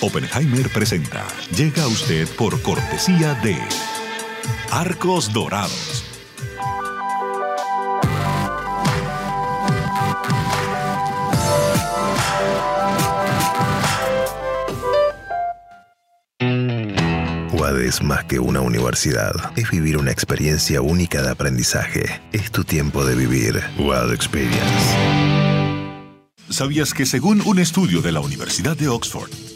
Oppenheimer presenta. Llega a usted por cortesía de Arcos Dorados. Es más que una universidad. Es vivir una experiencia única de aprendizaje. Es tu tiempo de vivir. UAD Experience. ¿Sabías que según un estudio de la Universidad de Oxford,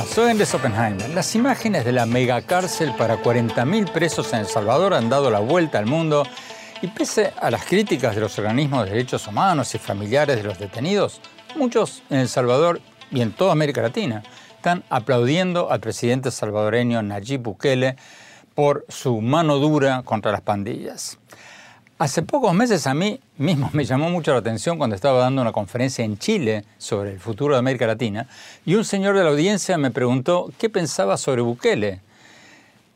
Soy Andrés Oppenheimer. Las imágenes de la megacárcel para 40.000 presos en El Salvador han dado la vuelta al mundo y pese a las críticas de los organismos de derechos humanos y familiares de los detenidos, muchos en El Salvador y en toda América Latina están aplaudiendo al presidente salvadoreño Nayib Bukele por su mano dura contra las pandillas. Hace pocos meses a mí mismo me llamó mucho la atención cuando estaba dando una conferencia en Chile sobre el futuro de América Latina y un señor de la audiencia me preguntó qué pensaba sobre Bukele.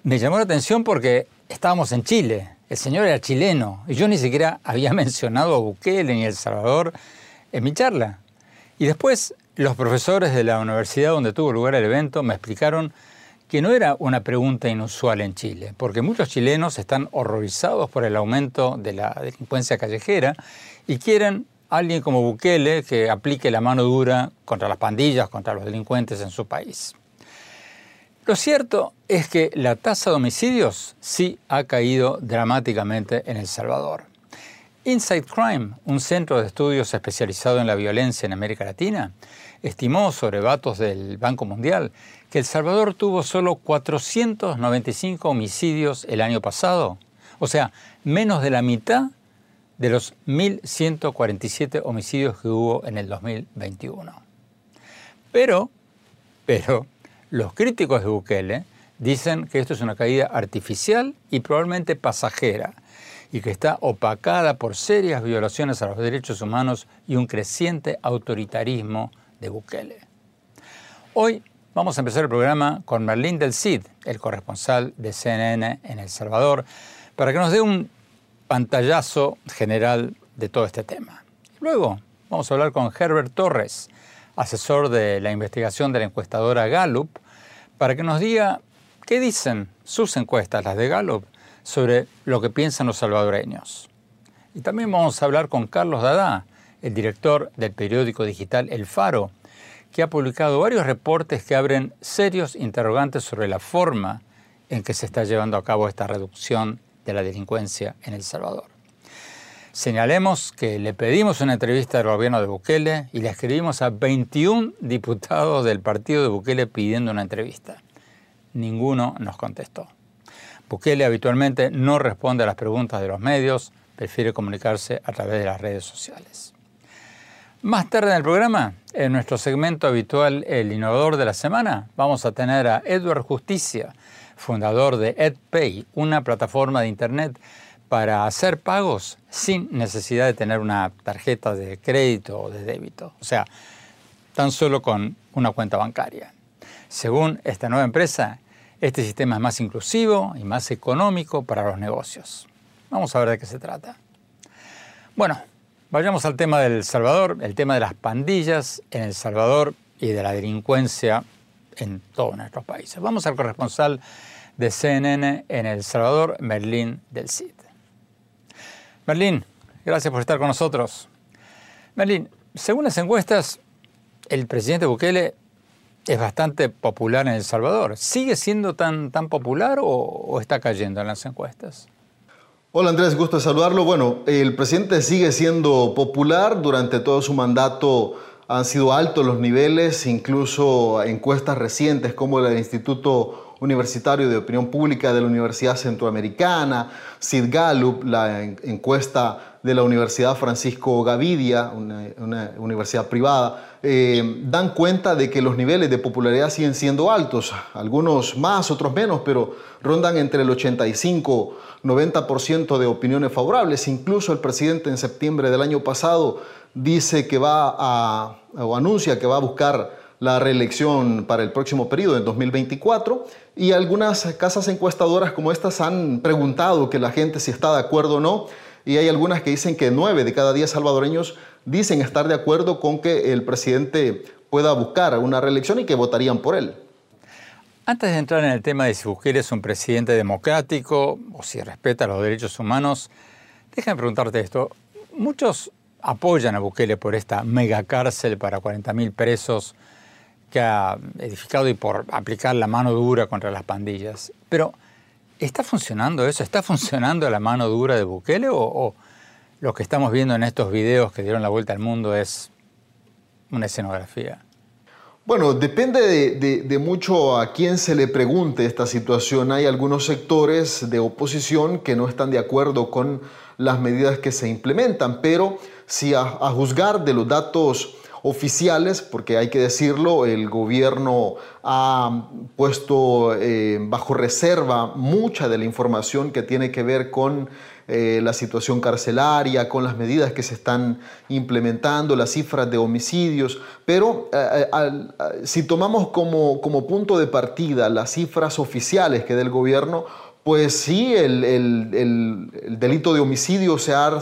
Me llamó la atención porque estábamos en Chile, el señor era chileno y yo ni siquiera había mencionado a Bukele ni El Salvador en mi charla. Y después los profesores de la universidad donde tuvo lugar el evento me explicaron que no era una pregunta inusual en Chile, porque muchos chilenos están horrorizados por el aumento de la delincuencia callejera y quieren alguien como Bukele que aplique la mano dura contra las pandillas, contra los delincuentes en su país. Lo cierto es que la tasa de homicidios sí ha caído dramáticamente en El Salvador. Inside Crime, un centro de estudios especializado en la violencia en América Latina, estimó sobre datos del Banco Mundial que El Salvador tuvo solo 495 homicidios el año pasado, o sea, menos de la mitad de los 1.147 homicidios que hubo en el 2021. Pero, pero, los críticos de Bukele dicen que esto es una caída artificial y probablemente pasajera, y que está opacada por serias violaciones a los derechos humanos y un creciente autoritarismo de Bukele. Hoy vamos a empezar el programa con Merlín del Cid, el corresponsal de CNN en El Salvador, para que nos dé un pantallazo general de todo este tema. Luego vamos a hablar con Herbert Torres, asesor de la investigación de la encuestadora Gallup, para que nos diga qué dicen sus encuestas, las de Gallup, sobre lo que piensan los salvadoreños. Y también vamos a hablar con Carlos Dada, el director del periódico digital El Faro, que ha publicado varios reportes que abren serios interrogantes sobre la forma en que se está llevando a cabo esta reducción de la delincuencia en El Salvador. Señalemos que le pedimos una entrevista al gobierno de Bukele y le escribimos a 21 diputados del partido de Bukele pidiendo una entrevista. Ninguno nos contestó. Bukele habitualmente no responde a las preguntas de los medios, prefiere comunicarse a través de las redes sociales. Más tarde en el programa, en nuestro segmento habitual El Innovador de la Semana, vamos a tener a Edward Justicia, fundador de EdPay, una plataforma de Internet para hacer pagos sin necesidad de tener una tarjeta de crédito o de débito, o sea, tan solo con una cuenta bancaria. Según esta nueva empresa, este sistema es más inclusivo y más económico para los negocios. Vamos a ver de qué se trata. Bueno, vayamos al tema del Salvador, el tema de las pandillas en El Salvador y de la delincuencia en todos nuestros países. Vamos al corresponsal de CNN en El Salvador, Merlín del Cid. Merlín, gracias por estar con nosotros. Merlín, según las encuestas, el presidente Bukele es bastante popular en El Salvador. ¿Sigue siendo tan, tan popular o, está cayendo en las encuestas? Hola Andrés, gusto saludarlo. Bueno, el presidente sigue siendo popular. Durante todo su mandato han sido altos los niveles, incluso encuestas recientes como la del Instituto Universitario de Opinión Pública de la Universidad Centroamericana, Sid Gallup, la encuesta de la Universidad Francisco Gavidia, una, universidad privada, eh, dan cuenta de que los niveles de popularidad siguen siendo altos, algunos más, otros menos, pero rondan entre el 85 90% de opiniones favorables. Incluso el presidente en septiembre del año pasado dice que va a, o anuncia que va a buscar la reelección para el próximo periodo, en 2024, y algunas casas encuestadoras como estas han preguntado que la gente si está de acuerdo o no, y hay algunas que dicen que nueve de cada diez salvadoreños dicen estar de acuerdo con que el presidente pueda buscar una reelección y que votarían por él. Antes de entrar en el tema de si Bukele es un presidente democrático o si respeta los derechos humanos, déjame preguntarte esto. Muchos apoyan a Bukele por esta mega cárcel para 40.000 presos que ha edificado y por aplicar la mano dura contra las pandillas. Pero, ¿está funcionando eso? ¿Está funcionando la mano dura de Bukele o, lo que estamos viendo en estos videos que dieron la vuelta al mundo es una escenografía? Bueno, depende de, mucho a quién se le pregunte esta situación. Hay algunos sectores de oposición que no están de acuerdo con las medidas que se implementan, pero si a juzgar de los datos oficiales, porque hay que decirlo, el gobierno ha puesto eh, bajo reserva mucha de la información que tiene que ver con eh, la situación carcelaria, con las medidas que se están implementando, las cifras de homicidios, pero eh, si tomamos como, como punto de partida las cifras oficiales que del gobierno, pues sí, el, delito de homicidio se ha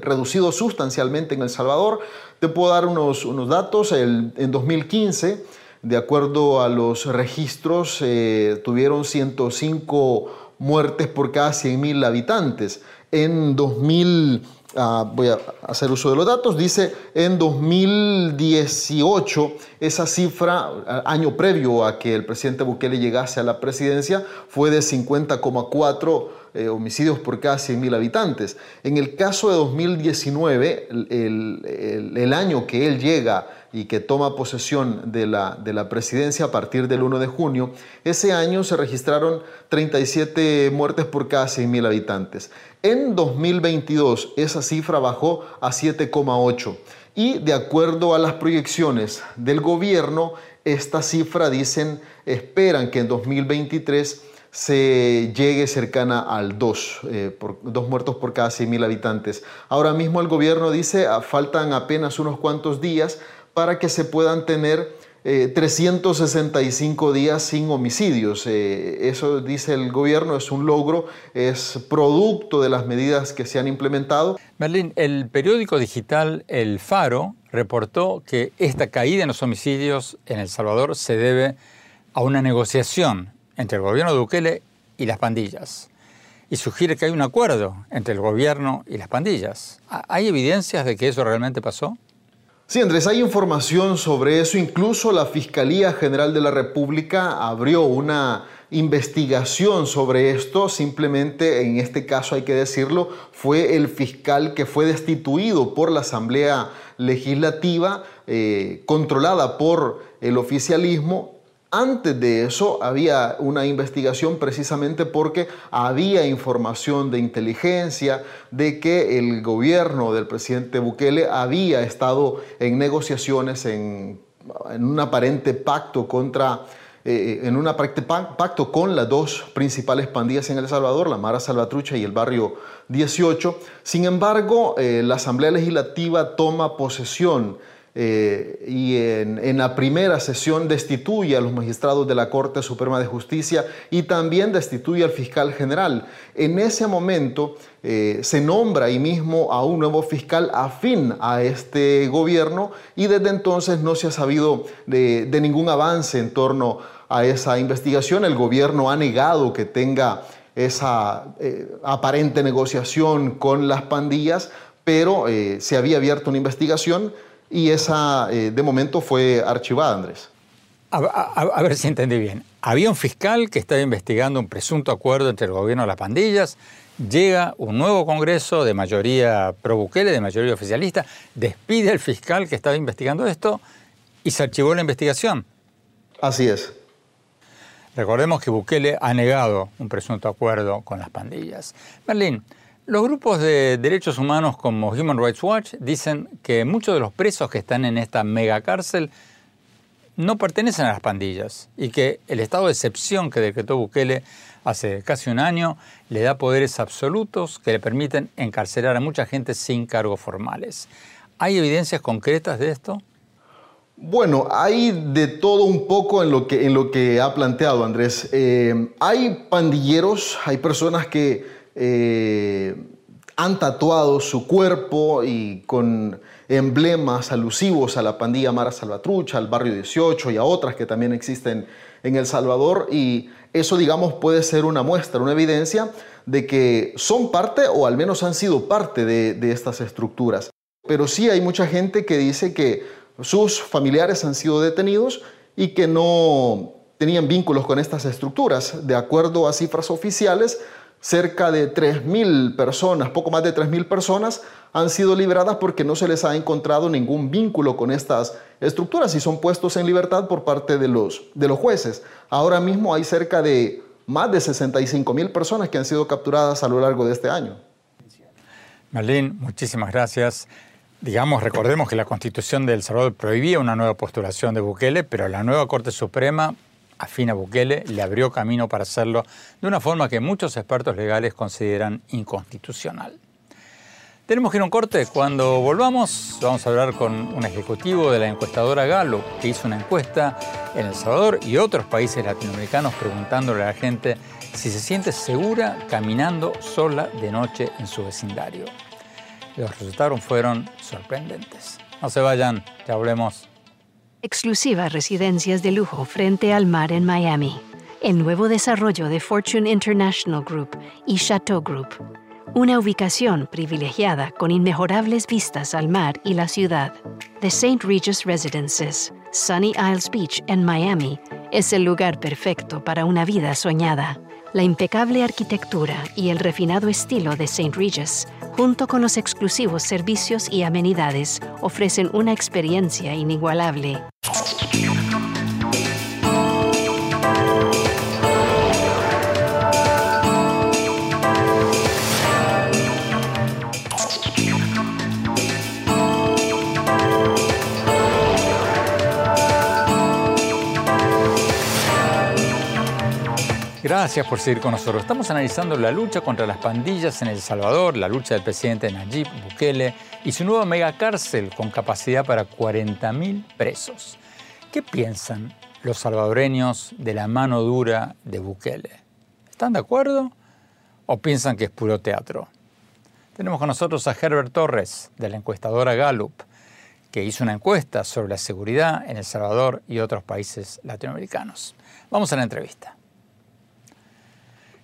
reducido sustancialmente en El Salvador. Te puedo dar unos, unos datos. en 2015, de acuerdo a los registros, eh, tuvieron 105 muertes por cada 100.000 habitantes. En 2000 Ah, voy a hacer uso de los datos, dice en 2018 esa cifra, año previo a que el presidente Bukele llegase a la presidencia, fue de 50,4 eh, homicidios por cada 100.000 habitantes. En el caso de 2019, el, año que él llega y que toma posesión de la, de la presidencia a partir del 1 de junio, ese año se registraron 37 muertes por cada 100.000 habitantes. En 2022 esa cifra bajó a 7,8 y de acuerdo a las proyecciones del gobierno, esta cifra dicen, esperan que en 2023 se llegue cercana al 2, eh, por, dos muertos por cada 100.000 habitantes. Ahora mismo el gobierno dice, ah, faltan apenas unos cuantos días para que se puedan tener 365 eh, días sin homicidios. Eh, eso dice el gobierno, es un logro, es producto de las medidas que se han implementado. Merlín, el periódico digital El Faro reportó que esta caída en los homicidios en El Salvador se debe a una negociación entre el gobierno de Bukele y las pandillas. Y sugiere que hay un acuerdo entre el gobierno y las pandillas. ¿Hay evidencias de que eso realmente pasó? Sí, Andrés, hay información sobre eso. Incluso la Fiscalía General de la República abrió una investigación sobre esto. Simplemente, en este caso hay que decirlo, fue el fiscal que fue destituido por la Asamblea Legislativa, eh, controlada por el oficialismo, antes de eso había una investigación precisamente porque había información de inteligencia de que el gobierno del presidente Bukele había estado en negociaciones, en, un aparente pacto contra eh, en un pacto con las dos principales pandillas en El Salvador, la Mara Salvatrucha y el Barrio 18. Sin embargo, eh, la Asamblea Legislativa toma posesión eh, y en, la primera sesión destituye a los magistrados de la Corte Suprema de Justicia y también destituye al fiscal general. En ese momento eh, se nombra ahí mismo a un nuevo fiscal afín a este gobierno y desde entonces no se ha sabido de, ningún avance en torno a esa investigación. El gobierno ha negado que tenga esa eh, aparente negociación con las pandillas, pero se había abierto una investigación y esa eh, de momento fue archivada, Andrés. A, ver si entendí bien. Había un fiscal que estaba investigando un presunto acuerdo entre el gobierno y las pandillas, llega un nuevo Congreso de mayoría pro Bukele, de mayoría oficialista, despide al fiscal que estaba investigando esto y se archivó la investigación. Así es. Recordemos que Bukele ha negado un presunto acuerdo con las pandillas. Berlín, Los grupos de derechos humanos como Human Rights Watch dicen que muchos de los presos que están en esta mega cárcel no pertenecen a las pandillas y que el estado de excepción que decretó Bukele hace casi un año le da poderes absolutos que le permiten encarcelar a mucha gente sin cargos formales. ¿Hay evidencias concretas de esto? Bueno, hay de todo un poco en lo que, en lo que ha planteado Andrés. Eh, hay pandilleros, hay personas que eh, han tatuado su cuerpo y con emblemas alusivos a la pandilla Mara Salvatrucha, al barrio 18 y a otras que también existen en El Salvador. Y eso, digamos, puede ser una muestra, una evidencia de que son parte o al menos han sido parte de, de estas estructuras. Pero sí hay mucha gente que dice que sus familiares han sido detenidos y que no tenían vínculos con estas estructuras. De acuerdo a cifras oficiales, cerca de 3.000 personas, poco más de 3.000 personas, han sido liberadas porque no se les ha encontrado ningún vínculo con estas estructuras y son puestos en libertad por parte de los, de los jueces. Ahora mismo hay cerca de más de 65.000 personas que han sido capturadas a lo largo de este año. Marlene, muchísimas gracias. Digamos, recordemos que la constitución de El Salvador prohibía una nueva postulación de Bukele, pero la nueva Corte Suprema, afín a Bukele, le abrió camino para hacerlo de una forma que muchos expertos legales consideran inconstitucional. Tenemos que ir a un corte. Cuando volvamos, vamos a hablar con un ejecutivo de la encuestadora Gallup, que hizo una encuesta en El Salvador y otros países latinoamericanos preguntándole a la gente si se siente segura caminando sola de noche en su vecindario. Los resultados fueron sorprendentes. No se vayan, ya hablemos. Exclusivas residencias de lujo frente al mar en Miami. El nuevo desarrollo de Fortune International Group y Chateau Group. Una ubicación privilegiada con inmejorables vistas al mar y la ciudad. The St. Regis Residences, Sunny Isles Beach en Miami, es el lugar perfecto para una vida soñada. La impecable arquitectura y el refinado estilo de St. Regis, junto con los exclusivos servicios y amenidades, ofrecen una experiencia inigualable. Gracias por seguir con nosotros. Estamos analizando la lucha contra las pandillas en El Salvador, la lucha del presidente Nayib Bukele y su nueva megacárcel con capacidad para 40.000 presos. ¿Qué piensan los salvadoreños de la mano dura de Bukele? ¿Están de acuerdo o piensan que es puro teatro? Tenemos con nosotros a Herbert Torres, de la encuestadora Gallup, que hizo una encuesta sobre la seguridad en El Salvador y otros países latinoamericanos. Vamos a la entrevista.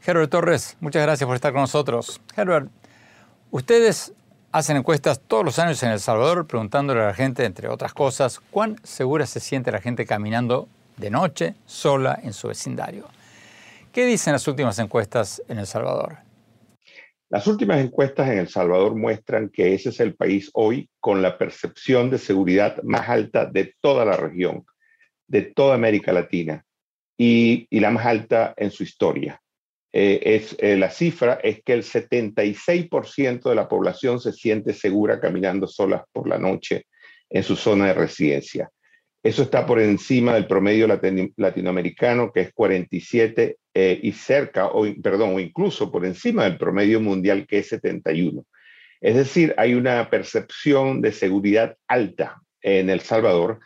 Herbert Torres, muchas gracias por estar con nosotros. Herbert, ustedes hacen encuestas todos los años en El Salvador preguntándole a la gente, entre otras cosas, cuán segura se siente la gente caminando de noche, sola, en su vecindario. ¿Qué dicen las últimas encuestas en El Salvador? Las últimas encuestas en El Salvador muestran que ese es el país hoy con la percepción de seguridad más alta de toda la región, de toda América Latina y, y la más alta en su historia. Eh, es, eh, la cifra es que el 76% de la población se siente segura caminando solas por la noche en su zona de residencia. Eso está por encima del promedio latinoamericano, que es 47, eh, y cerca, o, perdón, o incluso por encima del promedio mundial, que es 71. Es decir, hay una percepción de seguridad alta en El Salvador,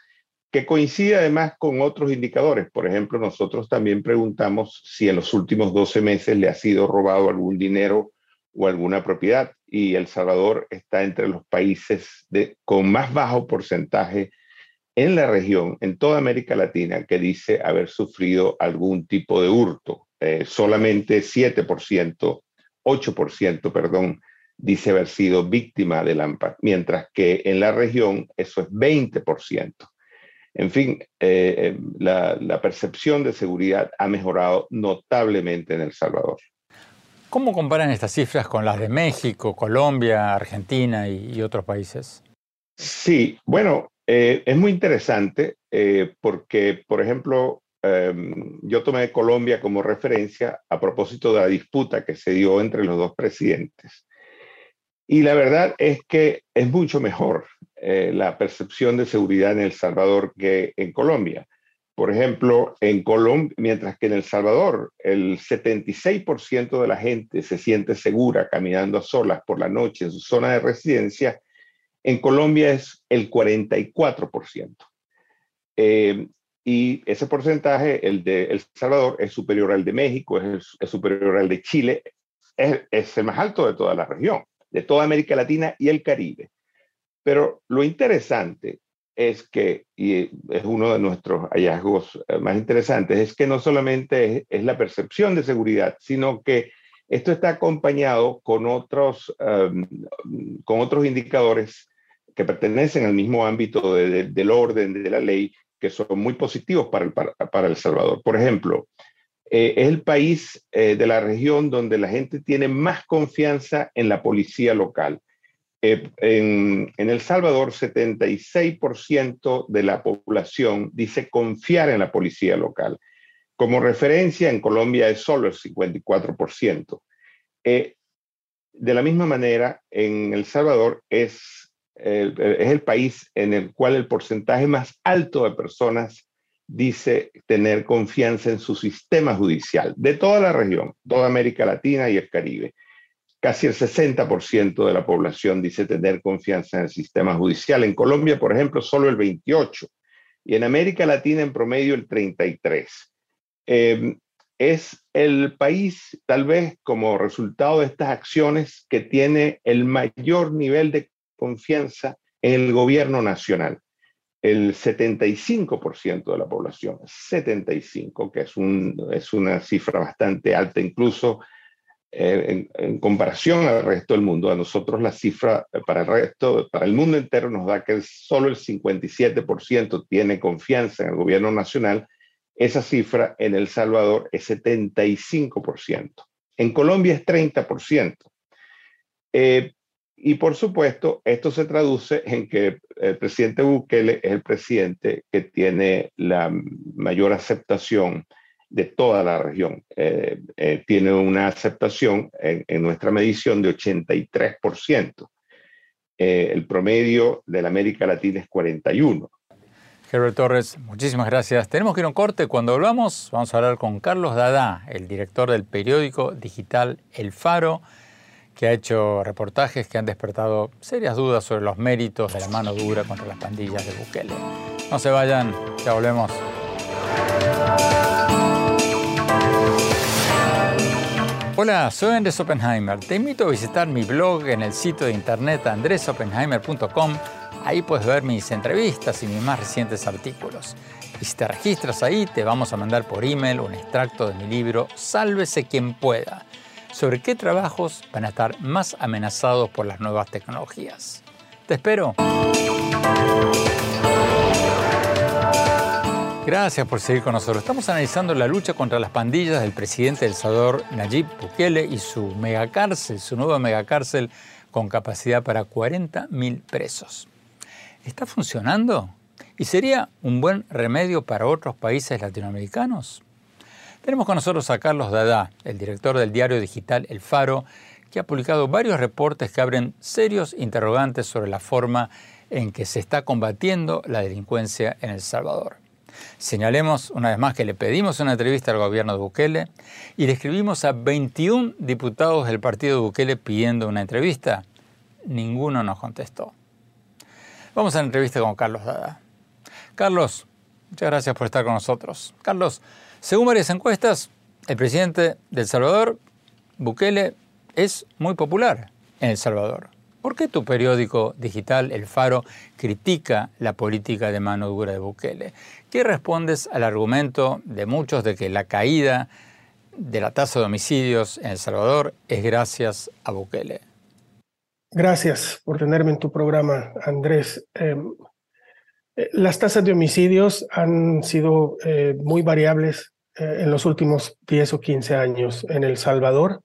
que coincide además con otros indicadores. Por ejemplo, nosotros también preguntamos si en los últimos 12 meses le ha sido robado algún dinero o alguna propiedad y El Salvador está entre los países con más bajo porcentaje en la región, en toda América Latina, que dice haber sufrido algún tipo de hurto. Eh, solamente 7%, 8%, perdón, dice haber sido víctima de AMPA, mientras que en la región eso es 20%. En fin, eh, eh, la, percepción de seguridad ha mejorado notablemente en El Salvador. ¿Cómo comparan estas cifras con las de México, Colombia, Argentina y, otros países? Sí, bueno, eh, es muy interesante porque, por ejemplo, em, yo tomé Colombia como referencia a propósito de la disputa que se dio entre los dos presidentes. Y la verdad es que es mucho mejor eh, la percepción de seguridad en El Salvador que en Colombia. Por ejemplo, en Colombia, mientras que en El Salvador el 76% de la gente se siente segura caminando a solas por la noche en su zona de residencia, en Colombia es el 44%. Eh, y ese porcentaje, el de El Salvador, es superior al de México, es, superior al de Chile, es, es el más alto de toda la región, de toda América Latina y el Caribe. Pero lo interesante es que, y es uno de nuestros hallazgos eh, más interesantes, es que no solamente es, la percepción de seguridad, sino que esto está acompañado con otros, em, con otros indicadores que pertenecen al mismo ámbito del orden de la ley, que son muy positivos para El, para, el Salvador. Por ejemplo, eh, es el país eh, de la región donde la gente tiene más confianza en la policía local. Eh, en, El Salvador, 76% de la población dice confiar en la policía local. Como referencia, en Colombia es solo el 54%. Eh, de la misma manera, en El Salvador es, es el país en el cual el porcentaje más alto de personas dice tener confianza en su sistema judicial, de toda la región, toda América Latina y el Caribe. Casi el 60% de la población dice tener confianza en el sistema judicial. En Colombia, por ejemplo, solo el 28%. Y en América Latina, en promedio, el 33%. Em, es el país, tal vez como resultado de estas acciones, que tiene el mayor nivel de confianza en el gobierno nacional. El 75% de la población, 75, que es, un, es una cifra bastante alta, incluso eh, en, comparación al resto del mundo, a nosotros la cifra para el resto, para el mundo entero nos da que solo el 57% tiene confianza en el gobierno nacional. Esa cifra en El Salvador es 75%. En Colombia es 30%. Eh, y por supuesto, esto se traduce en que el presidente Bukele es el presidente que tiene la mayor aceptación de toda la región. Eh, eh, tiene una aceptación en, nuestra medición de 83%. Eh, el promedio de la América Latina es 41%. Herbert Torres, muchísimas gracias. Tenemos que ir a un corte. Cuando volvamos, vamos a hablar con Carlos Dada, el director del periódico digital El Faro, que ha hecho reportajes que han despertado serias dudas sobre los méritos de la mano dura contra las pandillas de Bukele. No se vayan, ya volvemos. Hola, soy Andrés Oppenheimer. Te invito a visitar mi blog en el sitio de internet andresoppenheimer.com. Ahí puedes ver mis entrevistas y mis más recientes artículos. Y si te registras ahí, te vamos a mandar por email un extracto de mi libro Sálvese quien pueda, sobre qué trabajos van a estar más amenazados por las nuevas tecnologías. Te espero. Gracias por seguir con nosotros. Estamos analizando la lucha contra las pandillas del presidente del Salvador, Nayib Bukele, y su megacárcel, su nueva megacárcel con capacidad para 40.000 presos. ¿Está funcionando? ¿Y sería un buen remedio para otros países latinoamericanos? Tenemos con nosotros a Carlos Dada, el director del diario digital El Faro, que ha publicado varios reportes que abren serios interrogantes sobre la forma en que se está combatiendo la delincuencia en El Salvador. Señalemos una vez más que le pedimos una entrevista al gobierno de Bukele y le escribimos a 21 diputados del partido de Bukele pidiendo una entrevista. Ninguno nos contestó. Vamos a la entrevista con Carlos Dada. Carlos, muchas gracias por estar con nosotros. Carlos, según varias encuestas, el presidente de El Salvador, Bukele, es muy popular en El Salvador. ¿Por qué tu periódico digital, El Faro, critica la política de mano dura de Bukele? ¿Qué respondes al argumento de muchos de que la caída de la tasa de homicidios en El Salvador es gracias a Bukele? Gracias por tenerme en tu programa, Andrés. Em, eh, las tasas de homicidios han sido eh, muy variables eh, en los últimos 10 o 15 años en El Salvador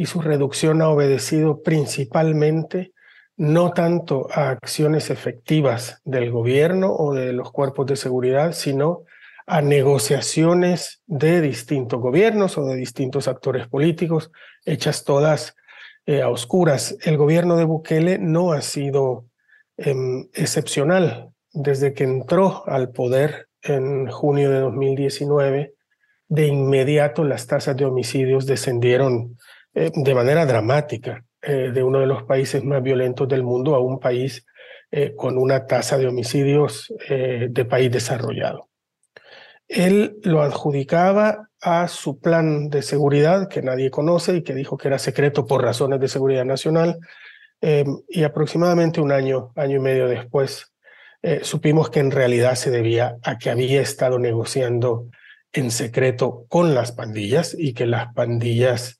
y su reducción ha obedecido principalmente no tanto a acciones efectivas del gobierno o de los cuerpos de seguridad, sino a negociaciones de distintos gobiernos o de distintos actores políticos, hechas todas a oscuras. El gobierno de Bukele no ha sido em, excepcional. Desde que entró al poder en junio de 2019, de inmediato las tasas de homicidios descendieron eh, de manera dramática eh, de uno de los países más violentos del mundo a un país eh, con una tasa de homicidios de país desarrollado. Él lo adjudicaba a su plan de seguridad que nadie conoce y que dijo que era secreto por razones de seguridad nacional. y aproximadamente un año, año y medio después, supimos que en realidad se debía a que había estado negociando en secreto con las pandillas y que las pandillas,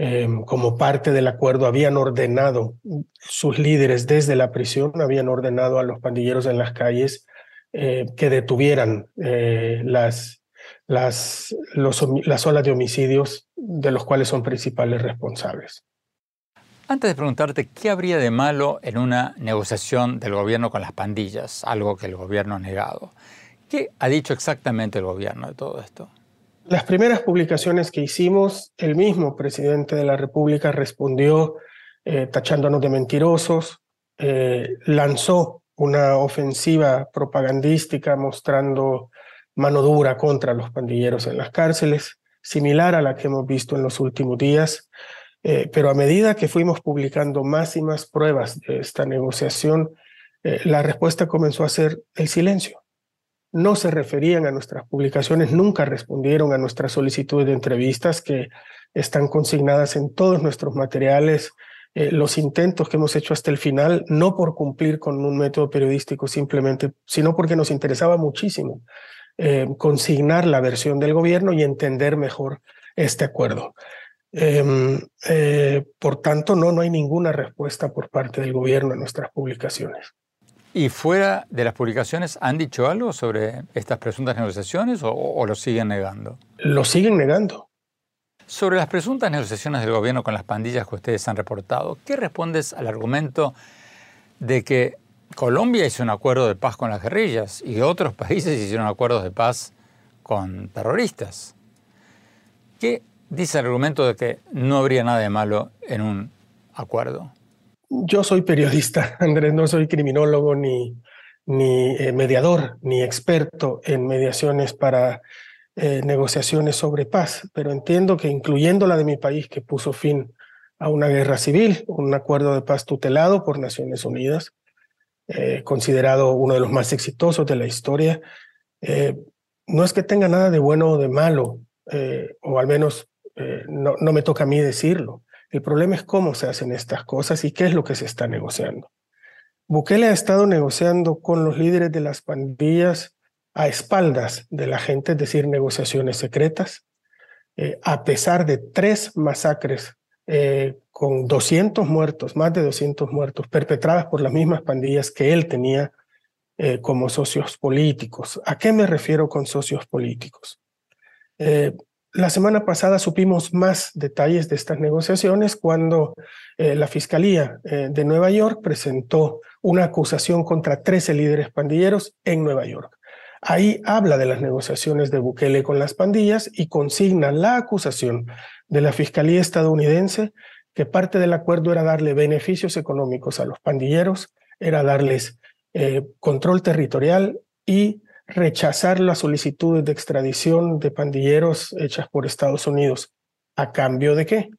em, como parte del acuerdo, habían ordenado, sus líderes desde la prisión habían ordenado a los pandilleros en las calles eh, que detuvieran eh, las, las, las olas de homicidios de los cuales son principales responsables. Antes de preguntarte qué habría de malo en una negociación del gobierno con las pandillas, algo que el gobierno ha negado, ¿Qué ha dicho exactamente el gobierno de todo esto? Las primeras publicaciones que hicimos, el mismo presidente de la República respondió eh, tachándonos de mentirosos, eh, lanzó una ofensiva propagandística mostrando mano dura contra los pandilleros en las cárceles, similar a la que hemos visto en los últimos días. Eh, pero a medida que fuimos publicando más y más pruebas de esta negociación, la respuesta comenzó a ser el silencio no se referían a nuestras publicaciones, nunca respondieron a nuestras solicitudes de entrevistas que están consignadas en todos nuestros materiales, eh, los intentos que hemos hecho hasta el final, no por cumplir con un método periodístico simplemente, sino porque nos interesaba muchísimo eh, consignar la versión del gobierno y entender mejor este acuerdo. Em, eh, por tanto, no, no hay ninguna respuesta por parte del gobierno a nuestras publicaciones. ¿Y fuera de las publicaciones han dicho algo sobre estas presuntas negociaciones o, lo siguen negando? Lo siguen negando. Sobre las presuntas negociaciones del gobierno con las pandillas que ustedes han reportado, ¿qué respondes al argumento de que Colombia hizo un acuerdo de paz con las guerrillas y otros países hicieron acuerdos de paz con terroristas? ¿Qué dice el argumento de que no habría nada de malo en un acuerdo? Yo soy periodista, Andrés, no soy criminólogo ni, ni eh, mediador, ni experto en mediaciones para eh, negociaciones sobre paz, pero entiendo que incluyendo la de mi país, que puso fin a una guerra civil, un acuerdo de paz tutelado por Naciones Unidas, eh, considerado uno de los más exitosos de la historia, no es que tenga nada de bueno o de malo, o al menos no, no me toca a mí decirlo. El problema es cómo se hacen estas cosas y qué es lo que se está negociando. Bukele ha estado negociando con los líderes de las pandillas a espaldas de la gente, es decir, negociaciones secretas, eh, a pesar de tres masacres eh, con 200 muertos, más de 200 muertos, perpetradas por las mismas pandillas que él tenía eh, como socios políticos. ¿A qué me refiero con socios políticos? La semana pasada supimos más detalles de estas negociaciones cuando eh, la Fiscalía eh, de Nueva York presentó una acusación contra 13 líderes pandilleros en Nueva York. Ahí habla de las negociaciones de Bukele con las pandillas y consigna la acusación de la Fiscalía estadounidense que parte del acuerdo era darle beneficios económicos a los pandilleros, era darles eh, control territorial y rechazar las solicitudes de extradición de pandilleros hechas por Estados Unidos. ¿A cambio de qué?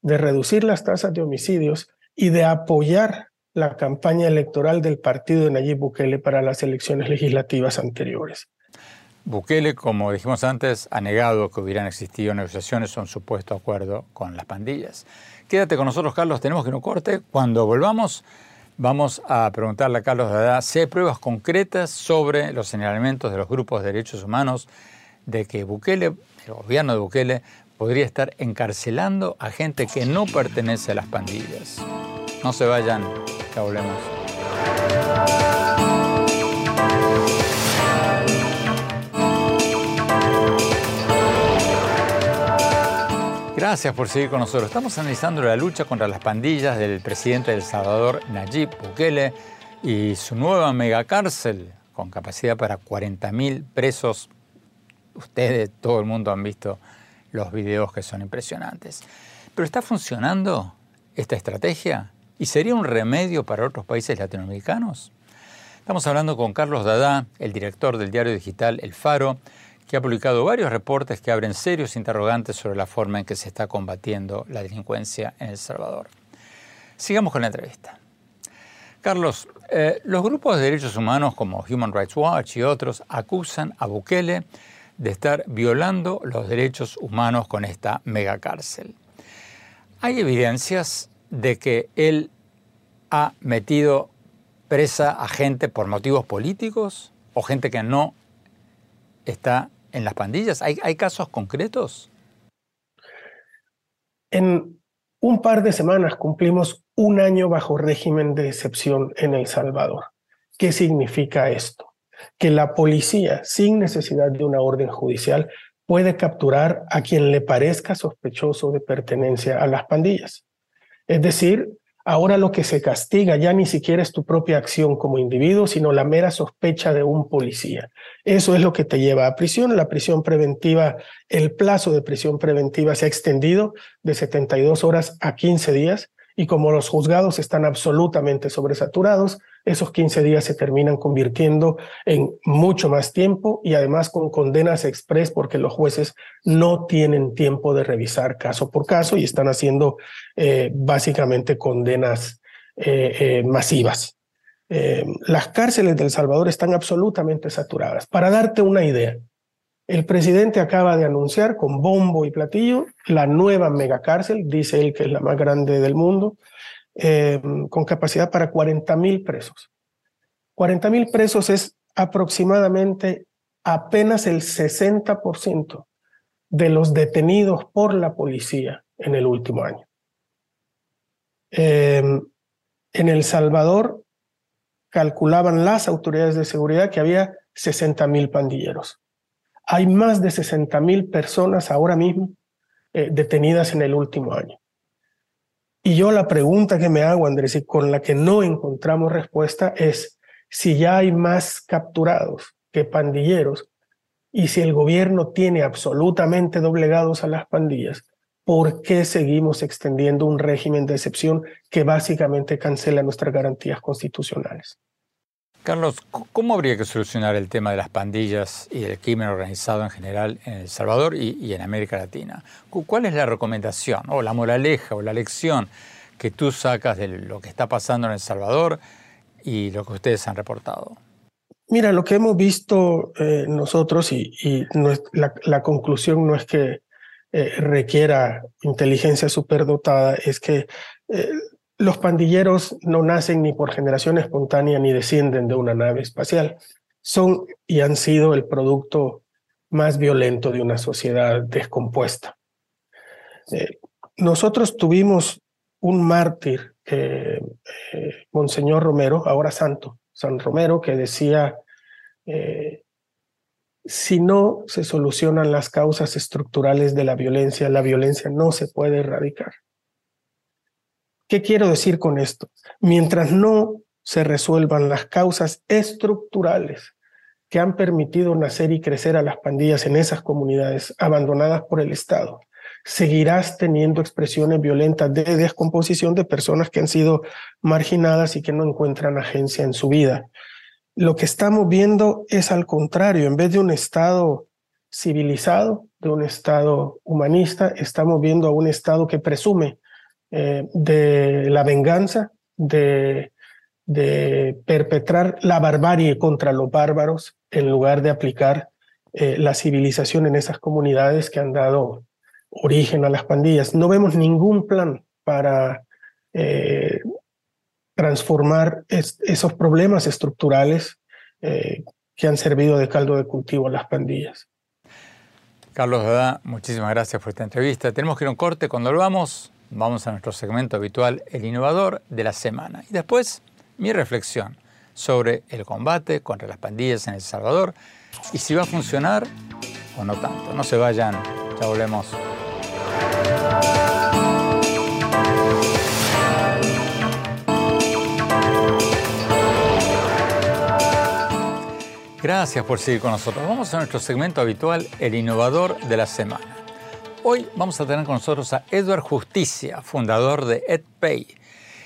De reducir las tasas de homicidios y de apoyar la campaña electoral del partido de Nayib Bukele para las elecciones legislativas anteriores. Bukele, como dijimos antes, ha negado que hubieran existido negociaciones o un supuesto acuerdo con las pandillas. Quédate con nosotros, Carlos, tenemos que no corte. Cuando volvamos, Vamos a preguntarle a Carlos Dada si hay pruebas concretas sobre los señalamientos de los grupos de derechos humanos de que Bukele, el gobierno de Bukele, podría estar encarcelando a gente que no pertenece a las pandillas. No se vayan, ya volvemos. Gracias por seguir con nosotros. Estamos analizando la lucha contra las pandillas del presidente del Salvador, Nayib Bukele, y su nueva megacárcel con capacidad para 40.000 presos. Ustedes, todo el mundo han visto los videos que son impresionantes. Pero ¿está funcionando esta estrategia? ¿Y sería un remedio para otros países latinoamericanos? Estamos hablando con Carlos Dada, el director del diario digital El Faro, que ha publicado varios reportes que abren serios interrogantes sobre la forma en que se está combatiendo la delincuencia en El Salvador. Sigamos con la entrevista. Carlos, eh, los grupos de derechos humanos como Human Rights Watch y otros acusan a Bukele de estar violando los derechos humanos con esta megacárcel. ¿Hay evidencias de que él ha metido presa a gente por motivos políticos o gente que no está en las pandillas? ¿Hay, casos concretos? En un par de semanas cumplimos un año bajo régimen de excepción en El Salvador. ¿Qué significa esto? Que la policía, sin necesidad de una orden judicial, puede capturar a quien le parezca sospechoso de pertenencia a las pandillas. Es decir, Ahora lo que se castiga ya ni siquiera es tu propia acción como individuo, sino la mera sospecha de un policía. Eso es lo que te lleva a prisión. La prisión preventiva, el plazo de prisión preventiva se ha extendido de 72 horas a 15 días y como los juzgados están absolutamente sobresaturados, esos 15 días se terminan convirtiendo en mucho más tiempo y además con condenas express porque los jueces no tienen tiempo de revisar caso por caso y están haciendo eh, básicamente condenas eh, eh, masivas. las cárceles de El Salvador están absolutamente saturadas. Para darte una idea, el presidente acaba de anunciar con bombo y platillo la nueva megacárcel, dice él que es la más grande del mundo, eh, con capacidad para 40 mil presos. 40 mil presos es aproximadamente apenas el 60% de los detenidos por la policía en el último año. Eh, en El Salvador calculaban las autoridades de seguridad que había 60 mil pandilleros. Hay más de 60 mil personas ahora mismo eh, detenidas en el último año. Y yo la pregunta que me hago, Andrés, y con la que no encontramos respuesta es si ya hay más capturados que pandilleros y si el gobierno tiene absolutamente doblegados a las pandillas, ¿por qué seguimos extendiendo un régimen de excepción que básicamente cancela nuestras garantías constitucionales? Carlos, ¿cómo habría que solucionar el tema de las pandillas y el crimen organizado en general en El Salvador y, en América Latina? ¿Cuál es la recomendación o la moraleja o la lección que tú sacas de lo que está pasando en El Salvador y lo que ustedes han reportado? Mira, lo que hemos visto eh, nosotros y, la, conclusión no es que eh, requiera inteligencia superdotada, es que eh, los pandilleros no nacen ni por generación espontánea ni descienden de una nave espacial. Son y han sido el producto más violento de una sociedad descompuesta. Eh, nosotros tuvimos un mártir, eh, eh, Monseñor Romero, ahora santo, San Romero, que decía, si no se solucionan las causas estructurales de la violencia, la violencia no se puede erradicar. ¿Qué quiero decir con esto? Mientras no se resuelvan las causas estructurales que han permitido nacer y crecer a las pandillas en esas comunidades abandonadas por el Estado, seguirás teniendo expresiones violentas de descomposición de personas que han sido marginadas y que no encuentran agencia en su vida. Lo que estamos viendo es al contrario, en vez de un Estado civilizado, de un Estado humanista, estamos viendo a un Estado que presume eh, de la venganza, de, de, perpetrar la barbarie contra los bárbaros en lugar de aplicar eh, la civilización en esas comunidades que han dado origen a las pandillas. No vemos ningún plan para eh, transformar esos problemas estructurales que han servido de caldo de cultivo a las pandillas. Carlos Dada, muchísimas gracias por esta entrevista. Tenemos que ir a un corte. Cuando lo vamos, a nuestro segmento habitual, el innovador de la semana. Y después, mi reflexión sobre el combate contra las pandillas en El Salvador y si va a funcionar o no tanto. No se vayan, ya volvemos. Gracias por seguir con nosotros. Vamos a nuestro segmento habitual, el innovador de la semana. Hoy vamos a tener con nosotros a Edward Justicia, fundador de EdPay.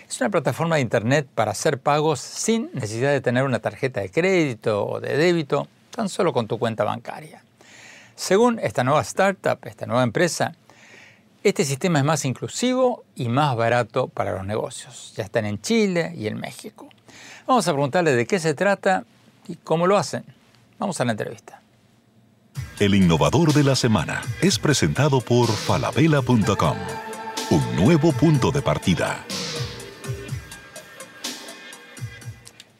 Es una plataforma de Internet para hacer pagos sin necesidad de tener una tarjeta de crédito o de débito, tan solo con tu cuenta bancaria. Según esta nueva startup, esta nueva empresa, este sistema es más inclusivo y más barato para los negocios. Ya están en Chile y en México. Vamos a preguntarle de qué se trata y cómo lo hacen. Vamos a la entrevista. El innovador de la semana es presentado por falabella.com. Un nuevo punto de partida.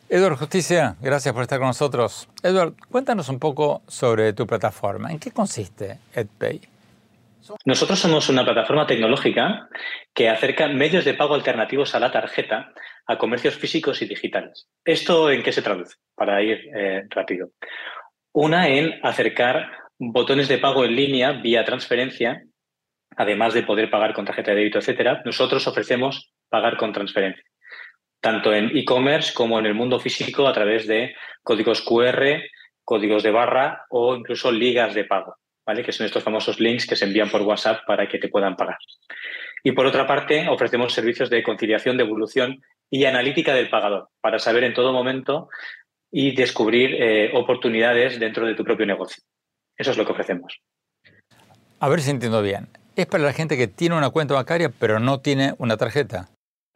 Edward Justicia, gracias por estar con nosotros. Edward, cuéntanos un poco sobre tu plataforma. ¿En qué consiste EdPay? Nosotros somos una plataforma tecnológica que acerca medios de pago alternativos a la tarjeta a comercios físicos y digitales. ¿Esto en qué se traduce? Para ir eh, rápido. Una en acercar botones de pago en línea vía transferencia, además de poder pagar con tarjeta de débito, etcétera. Nosotros ofrecemos pagar con transferencia, tanto en e-commerce como en el mundo físico a través de códigos QR, códigos de barra o incluso ligas de pago, ¿vale? Que son estos famosos links que se envían por WhatsApp para que te puedan pagar. Y por otra parte, ofrecemos servicios de conciliación, devolución y analítica del pagador para saber en todo momento y descubrir eh, oportunidades dentro de tu propio negocio. Eso es lo que ofrecemos. A ver si entiendo bien. Es para la gente que tiene una cuenta bancaria pero no tiene una tarjeta.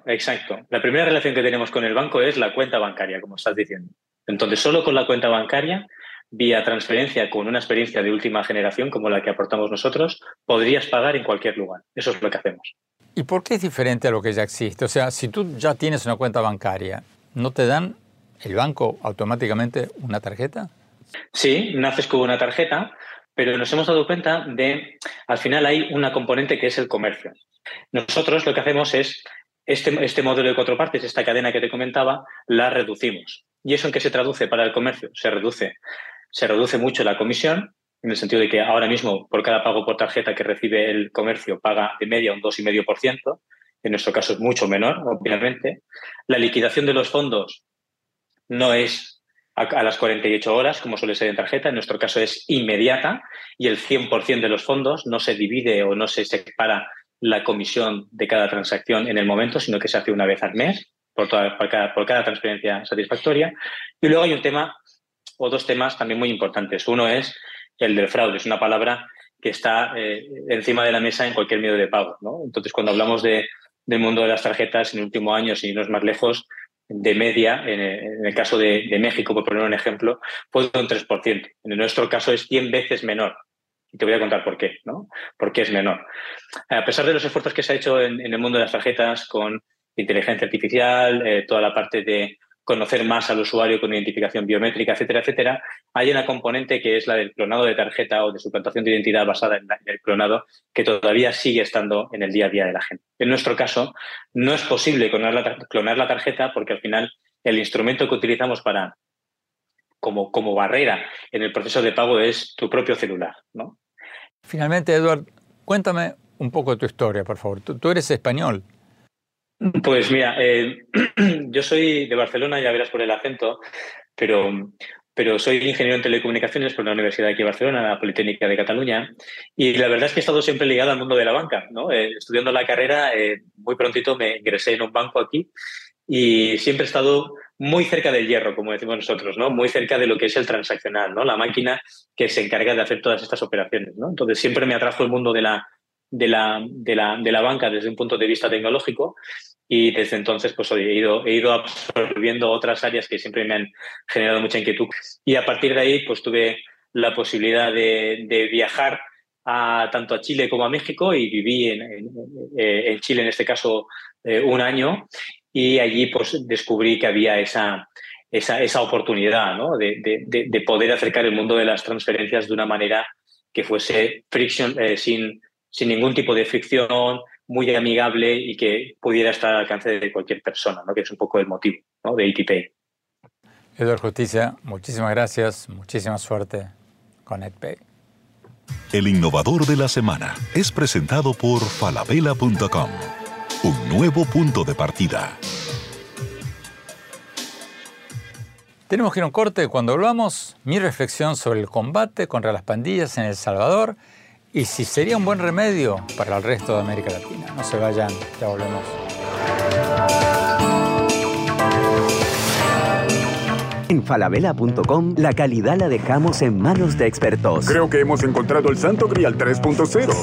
Exacto. La primera relación que tenemos con el banco es la cuenta bancaria, como estás diciendo. Entonces, solo con la cuenta bancaria, vía transferencia, con una experiencia de última generación como la que aportamos nosotros, podrías pagar en cualquier lugar. Eso es lo que hacemos. ¿Y por qué es diferente a lo que ya existe? O sea, si tú ya tienes una cuenta bancaria, ¿no te dan el banco automáticamente una tarjeta? Sí, naces con una tarjeta, pero nos hemos dado cuenta de, al final hay una componente que es el comercio. Nosotros lo que hacemos es, este, este modelo de cuatro partes, esta cadena que te comentaba, la reducimos. ¿Y eso en qué se traduce para el comercio? Se reduce, se reduce mucho la comisión, en el sentido de que ahora mismo por cada pago por tarjeta que recibe el comercio paga de media un 2,5%, en nuestro caso es mucho menor, obviamente. La liquidación de los fondos no es a, las 48 horas, como suele ser en tarjeta, en nuestro caso es inmediata y el 100% de los fondos no se divide o no se separa la comisión de cada transacción en el momento, sino que se hace una vez al mes por, toda, por, cada, transferencia satisfactoria. Y luego hay un tema o dos temas también muy importantes. Uno es el del fraude, es una palabra que está eh, encima de la mesa en cualquier medio de pago. ¿no? Entonces, cuando hablamos de, del mundo de las tarjetas en el último año, si no es más lejos, de media, en el, caso de, México, por poner un ejemplo, fue un 3%. En nuestro caso es 100 veces menor. Y te voy a contar por qué, ¿no? ¿Por qué es menor? A pesar de los esfuerzos que se ha hecho en, el mundo de las tarjetas con inteligencia artificial, eh, toda la parte de conocer más al usuario con identificación biométrica, etcétera, etcétera, hay una componente que es la del clonado de tarjeta o de suplantación de identidad basada en, el clonado que todavía sigue estando en el día a día de la gente. En nuestro caso, no es posible clonar la, la tarjeta porque al final el instrumento que utilizamos para como, como barrera en el proceso de pago es tu propio celular. ¿no? Finalmente, Edward, cuéntame un poco tu historia, por favor. tú eres español. Pues mira, eh, yo soy de Barcelona, ya verás por el acento, pero, pero soy ingeniero en telecomunicaciones por la Universidad de aquí de Barcelona, la Politécnica de Cataluña, y la verdad es que he estado siempre ligado al mundo de la banca. ¿no? Eh, estudiando la carrera, eh, muy prontito me ingresé en un banco aquí y siempre he estado muy cerca del hierro, como decimos nosotros, ¿no? Muy cerca de lo que es el transaccional, ¿no? La máquina que se encarga de hacer todas estas operaciones, ¿no? Entonces siempre me atrajo el mundo de la, de la, de la, de la banca desde un punto de vista tecnológico y desde entonces pues he ido, he ido absorbiendo otras áreas que siempre me han generado mucha inquietud. Y a partir de ahí pues tuve la posibilidad de, de viajar a, tanto a Chile como a México y viví en, en, eh, Chile en este caso eh, un año y allí pues descubrí que había esa, esa, esa oportunidad ¿no? de, de, de, poder acercar el mundo de las transferencias de una manera que fuese friction, eh, sin, sin ningún tipo de fricción, muy amigable y que pudiera estar al alcance de cualquier persona, ¿no? que es un poco el motivo ¿no? de ETPay. Eduardo Justicia, muchísimas gracias, muchísima suerte con EdPay. El innovador de la semana es presentado por falabella.com, un nuevo punto de partida. Tenemos que ir a un corte cuando hablamos mi reflexión sobre el combate contra las pandillas en El Salvador y si sería un buen remedio para el resto de América Latina. No se vayan, ya volvemos. En falabella.com la calidad la dejamos en manos de expertos. Creo que hemos encontrado el Santo Grial 3.0.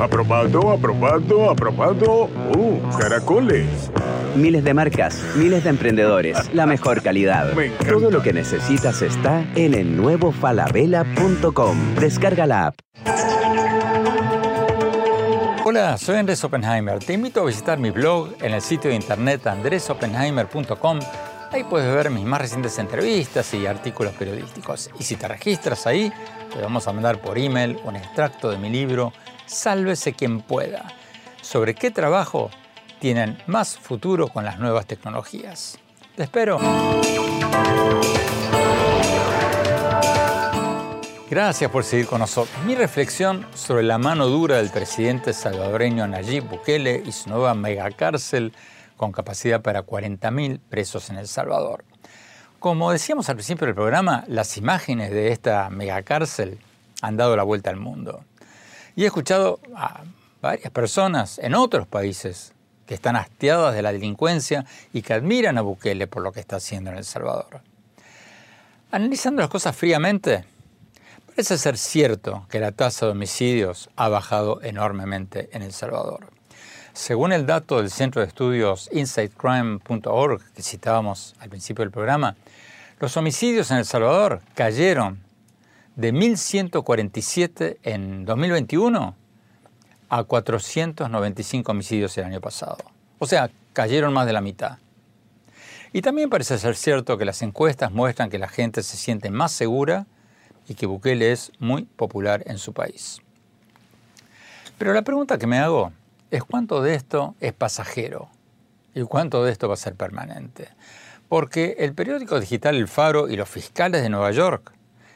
Aprobado, aprobado, aprobado. ¡Uh, caracoles! Miles de marcas, miles de emprendedores, la mejor calidad. Todo lo que necesitas está en el nuevo falabella.com. Descarga la app. Hola, soy Andrés Oppenheimer. Te invito a visitar mi blog en el sitio de internet andresoppenheimer.com Ahí puedes ver mis más recientes entrevistas y artículos periodísticos. Y si te registras ahí, te vamos a mandar por email un extracto de mi libro Sálvese quien pueda, sobre qué trabajo tienen más futuro con las nuevas tecnologías. Te espero. Gracias por seguir con nosotros. Mi reflexión sobre la mano dura del presidente salvadoreño Nayib Bukele y su nueva megacárcel con capacidad para 40.000 presos en El Salvador. Como decíamos al principio del programa, las imágenes de esta megacárcel han dado la vuelta al mundo. Y he escuchado a varias personas en otros países que están hastiadas de la delincuencia y que admiran a Bukele por lo que está haciendo en El Salvador. Analizando las cosas fríamente, parece ser cierto que la tasa de homicidios ha bajado enormemente en El Salvador. Según el dato del Centro de Estudios InsightCrime.org que citábamos al principio del programa, los homicidios en El Salvador cayeron de 1.147 en 2021 a 495 homicidios el año pasado. O sea, cayeron más de la mitad. Y también parece ser cierto que las encuestas muestran que la gente se siente más segura y que Bukele es muy popular en su país. Pero la pregunta que me hago es cuánto de esto es pasajero y cuánto de esto va a ser permanente. Porque el periódico digital El Faro y los fiscales de Nueva York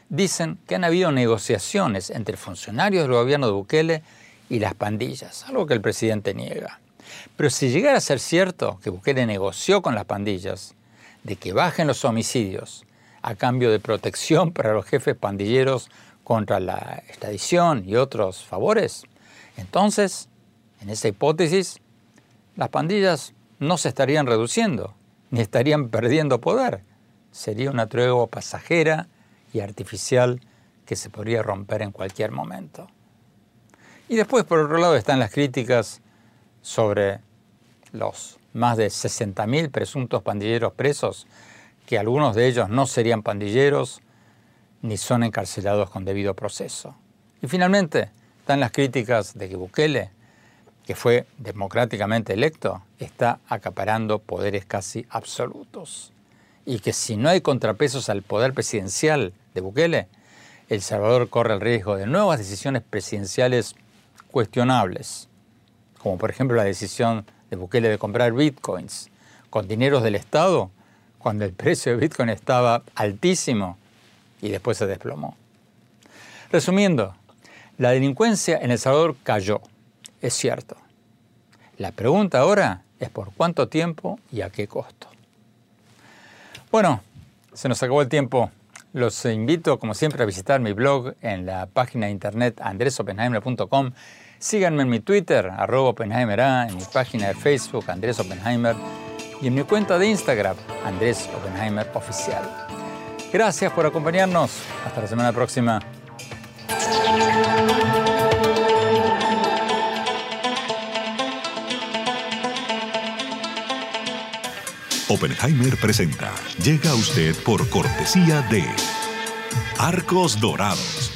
dicen que han habido negociaciones entre funcionarios del gobierno de Bukele y las pandillas, algo que el presidente niega. Pero si llegara a ser cierto que Bukele negoció con las pandillas de que bajen los homicidios a cambio de protección para los jefes pandilleros contra la extradición y otros favores, entonces en esa hipótesis, las pandillas no se estarían reduciendo, ni estarían perdiendo poder. Sería una tregua pasajera y artificial que se podría romper en cualquier momento. Y después, por otro lado, están las críticas sobre los más de 60.000 presuntos pandilleros presos, que algunos de ellos no serían pandilleros ni son encarcelados con debido proceso. Y finalmente, están las críticas de que Bukele que fue democráticamente electo, está acaparando poderes casi absolutos. Y que si no hay contrapesos al poder presidencial de Bukele, El Salvador corre el riesgo de nuevas decisiones presidenciales cuestionables, como por ejemplo la decisión de Bukele de comprar bitcoins con dineros del Estado cuando el precio de bitcoin estaba altísimo y después se desplomó. Resumiendo, la delincuencia en El Salvador cayó es cierto. La pregunta ahora es por cuánto tiempo y a qué costo. Bueno, se nos acabó el tiempo. Los invito, como siempre, a visitar mi blog en la página de internet andresopenheimer.com. Síganme en mi Twitter, arroba en mi página de Facebook, Andrés Oppenheimer, y en mi cuenta de Instagram, Andrés Oppenheimer Oficial. Gracias por acompañarnos. Hasta la semana próxima. Oppenheimer presenta. Llega usted por cortesía de Arcos Dorados.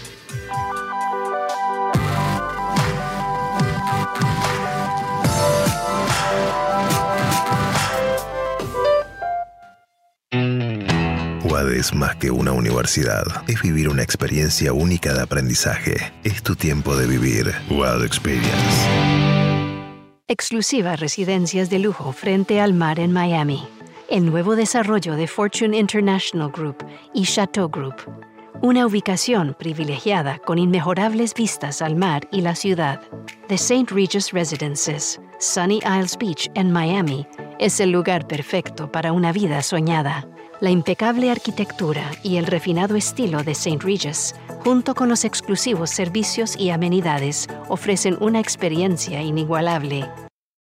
Es más que una universidad. Es vivir una experiencia única de aprendizaje. Es tu tiempo de vivir. UAD Experience. Exclusiva residencias de lujo frente al mar en Miami el nuevo desarrollo de Fortune International Group y Chateau Group. Una ubicación privilegiada con inmejorables vistas al mar y la ciudad. The St. Regis Residences, Sunny Isles Beach en Miami, es el lugar perfecto para una vida soñada. La impecable arquitectura y el refinado estilo de St. Regis junto con los exclusivos servicios y amenidades, ofrecen una experiencia inigualable.